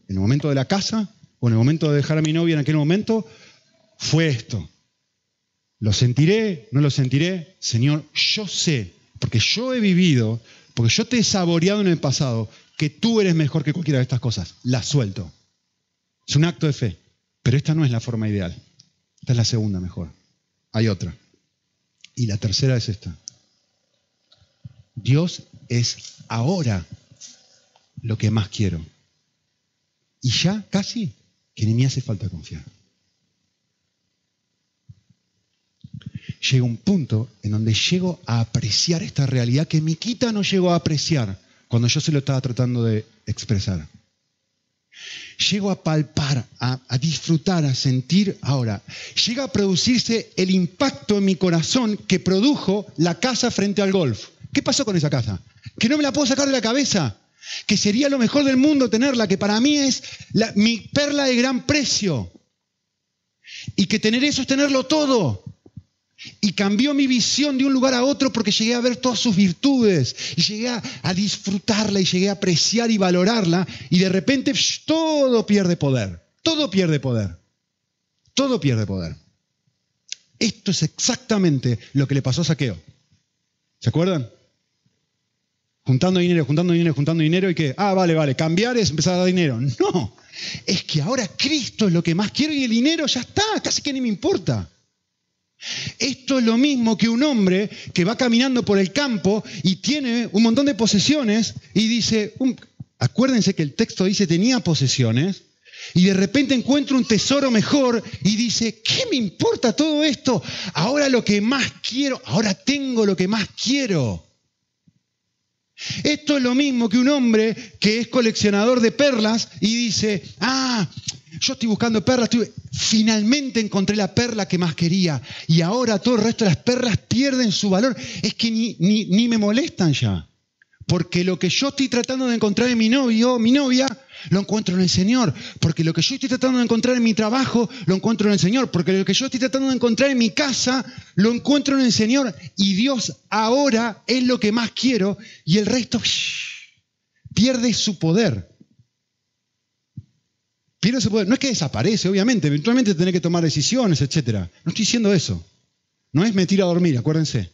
en el momento de la casa o en el momento de dejar a mi novia en aquel momento, fue esto. ¿Lo sentiré? ¿No lo sentiré? Señor, yo sé, porque yo he vivido, porque yo te he saboreado en el pasado, que tú eres mejor que cualquiera de estas cosas. La suelto. Es un acto de fe. Pero esta no es la forma ideal. Esta es la segunda mejor. Hay otra. Y la tercera es esta. Dios es ahora lo que más quiero. Y ya casi que ni me hace falta confiar. llega un punto en donde llego a apreciar esta realidad que Miquita no llegó a apreciar cuando yo se lo estaba tratando de expresar. Llego a palpar, a, disfrutar, a sentir ahora. Llega a producirse el impacto en mi corazón que produjo la casa frente al golf. ¿Qué pasó con esa casa? Que no me la puedo sacar de la cabeza. Que sería lo mejor del mundo tenerla, que para mí es mi perla de gran precio. Y que tener eso es tenerlo todo. Y cambió mi visión de un lugar a otro porque llegué a ver todas sus virtudes y llegué a, disfrutarla y llegué a apreciar y valorarla y de repente todo pierde poder, todo pierde poder, todo pierde poder. Esto es exactamente lo que le pasó a Saqueo. ¿Se acuerdan? Juntando dinero, juntando dinero, juntando dinero y que, ah, vale, vale, cambiar es empezar a dar dinero. No, es que ahora Cristo es lo que más quiero y el dinero ya está, casi que ni me importa. Esto es lo mismo que un hombre que va caminando por el campo y tiene un montón de posesiones y dice, acuérdense que el texto dice tenía posesiones, y de repente encuentra un tesoro mejor y dice, ¿qué me importa todo esto? Ahora lo que más quiero, ahora tengo lo que más quiero. Esto es lo mismo que un hombre que es coleccionador de perlas y dice, ah, yo estoy buscando perlas, finalmente encontré la perla que más quería y ahora todo el resto de las perlas pierden su valor. Es que ni, ni, ni me molestan ya. Porque lo que yo estoy tratando de encontrar en mi novio, mi novia, lo encuentro en el Señor. Porque lo que yo estoy tratando de encontrar en mi trabajo, lo encuentro en el Señor. Porque lo que yo estoy tratando de encontrar en mi casa, lo encuentro en el Señor. Y Dios ahora es lo que más quiero y el resto pierde su poder. Pierde su poder. No es que desaparece, obviamente. Eventualmente tiene que tomar decisiones, etc. No estoy diciendo eso. No es mentir a dormir, acuérdense.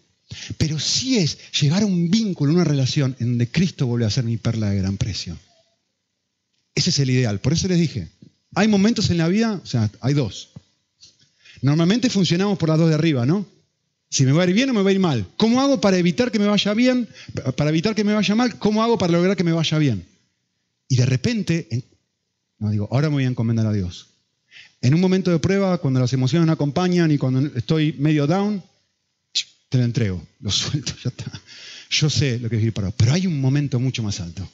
Pero sí es llegar a un vínculo, una relación en donde Cristo vuelve a ser mi perla de gran precio. Ese es el ideal. Por eso les dije, hay momentos en la vida, o sea, hay dos. Normalmente funcionamos por las dos de arriba, ¿no? Si me va a ir bien o me va a ir mal. ¿Cómo hago para evitar que me vaya bien? Para evitar que me vaya mal, ¿cómo hago para lograr que me vaya bien? Y de repente, no digo, ahora me voy a encomendar a Dios. En un momento de prueba, cuando las emociones no acompañan y cuando estoy medio down, te lo entrego, lo suelto, ya está. Yo sé lo que es ir para pero hay un momento mucho más alto,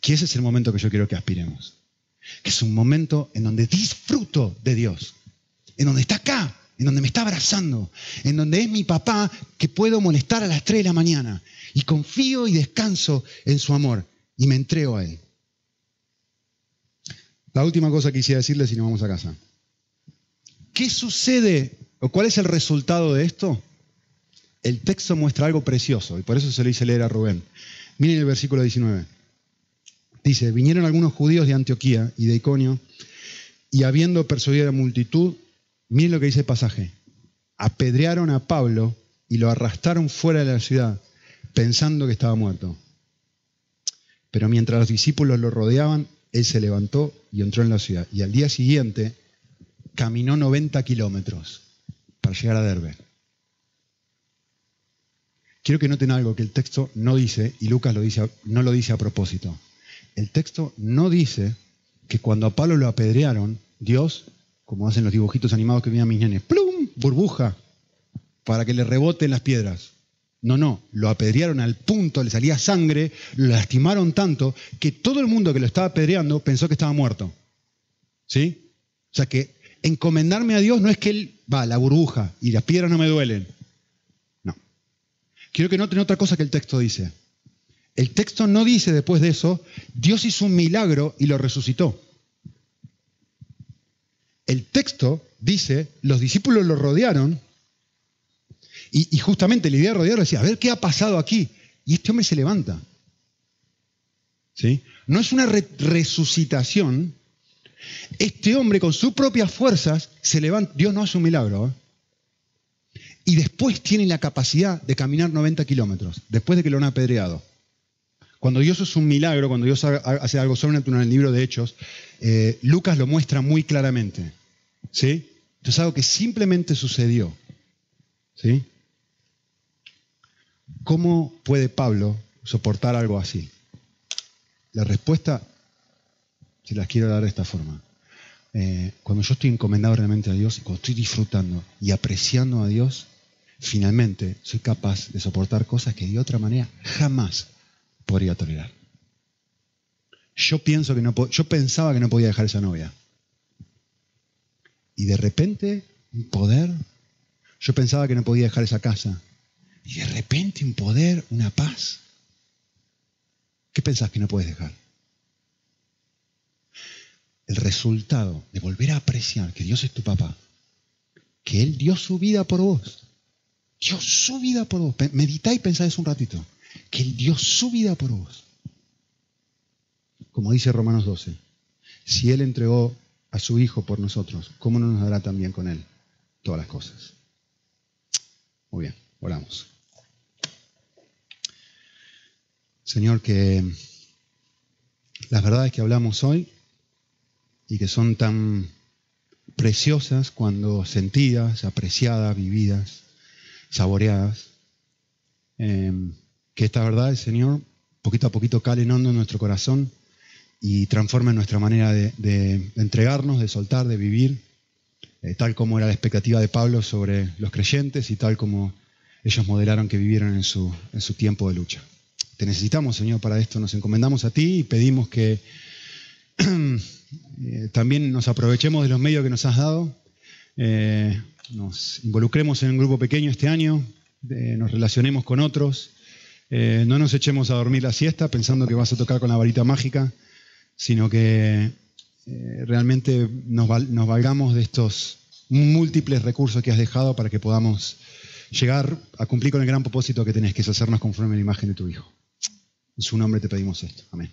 que ese es el momento que yo quiero que aspiremos, que es un momento en donde disfruto de Dios, en donde está acá, en donde me está abrazando, en donde es mi papá que puedo molestar a las 3 de la mañana y confío y descanso en su amor y me entrego a Él. La última cosa que quisiera decirles y nos vamos a casa. ¿Qué sucede o cuál es el resultado de esto? el texto muestra algo precioso y por eso se le hice leer a Rubén. Miren el versículo 19. Dice, vinieron algunos judíos de Antioquía y de Iconio y habiendo persuadido a la multitud, miren lo que dice el pasaje, apedrearon a Pablo y lo arrastraron fuera de la ciudad pensando que estaba muerto. Pero mientras los discípulos lo rodeaban, él se levantó y entró en la ciudad. Y al día siguiente caminó 90 kilómetros para llegar a Derbe. Quiero que noten algo que el texto no dice, y Lucas lo dice, no lo dice a propósito. El texto no dice que cuando a Pablo lo apedrearon, Dios, como hacen los dibujitos animados que miran mis nenes, ¡plum! burbuja, para que le reboten las piedras. No, no, lo apedrearon al punto, le salía sangre, lo lastimaron tanto que todo el mundo que lo estaba apedreando pensó que estaba muerto. ¿Sí? O sea que encomendarme a Dios no es que él va, la burbuja y las piedras no me duelen. Quiero que noten otra cosa que el texto dice. El texto no dice después de eso, Dios hizo un milagro y lo resucitó. El texto dice, los discípulos lo rodearon y, justamente la idea de rodearlo decía, a ver qué ha pasado aquí. Y este hombre se levanta. ¿Sí? No es una resucitación. Este hombre con sus propias fuerzas se levanta. Dios no hace un milagro. ¿eh? y después tienen la capacidad de caminar 90 kilómetros, después de que lo han apedreado. Cuando Dios es un milagro, cuando Dios hace algo sobrenatural en el libro de Hechos, eh, Lucas lo muestra muy claramente. ¿Sí? Esto es algo que simplemente sucedió. ¿Sí? ¿Cómo puede Pablo soportar algo así? La respuesta se las quiero dar de esta forma. Eh, cuando yo estoy encomendado realmente a Dios cuando estoy disfrutando y apreciando a Dios, finalmente soy capaz de soportar cosas que de otra manera jamás podría tolerar. Yo pienso que no yo pensaba que no podía dejar esa novia. Y de repente, un poder. Yo pensaba que no podía dejar esa casa. Y de repente, un poder, una paz. ¿Qué pensás que no puedes dejar? El resultado de volver a apreciar que Dios es tu papá, que Él dio su vida por vos, dio su vida por vos. Meditá y pensá eso un ratito. Que Él dio su vida por vos. Como dice Romanos 12, si Él entregó a su Hijo por nosotros, ¿cómo no nos dará también con Él todas las cosas? Muy bien, oramos. Señor, que las verdades que hablamos hoy y que son tan preciosas cuando sentidas, apreciadas, vividas, saboreadas, eh, que estas verdades, Señor, poquito a poquito calen hondo en nuestro corazón y transformen nuestra manera de, entregarnos, de soltar, de vivir, eh, tal como era la expectativa de Pablo sobre los creyentes y tal como ellos modelaron que vivieron en su, en su tiempo de lucha. Te necesitamos, Señor, para esto. Nos encomendamos a ti y pedimos que eh, también nos aprovechemos de los medios que nos has dado, eh, nos involucremos en un grupo pequeño este año, nos relacionemos con otros, no nos echemos a dormir la siesta pensando que vas a tocar con la varita mágica sino que eh, realmente nos, valgamos de estos múltiples recursos que has dejado para que podamos llegar a cumplir con el gran propósito que tenés, que es hacernos conforme a la imagen de tu Hijo. En su nombre te pedimos esto. Amén.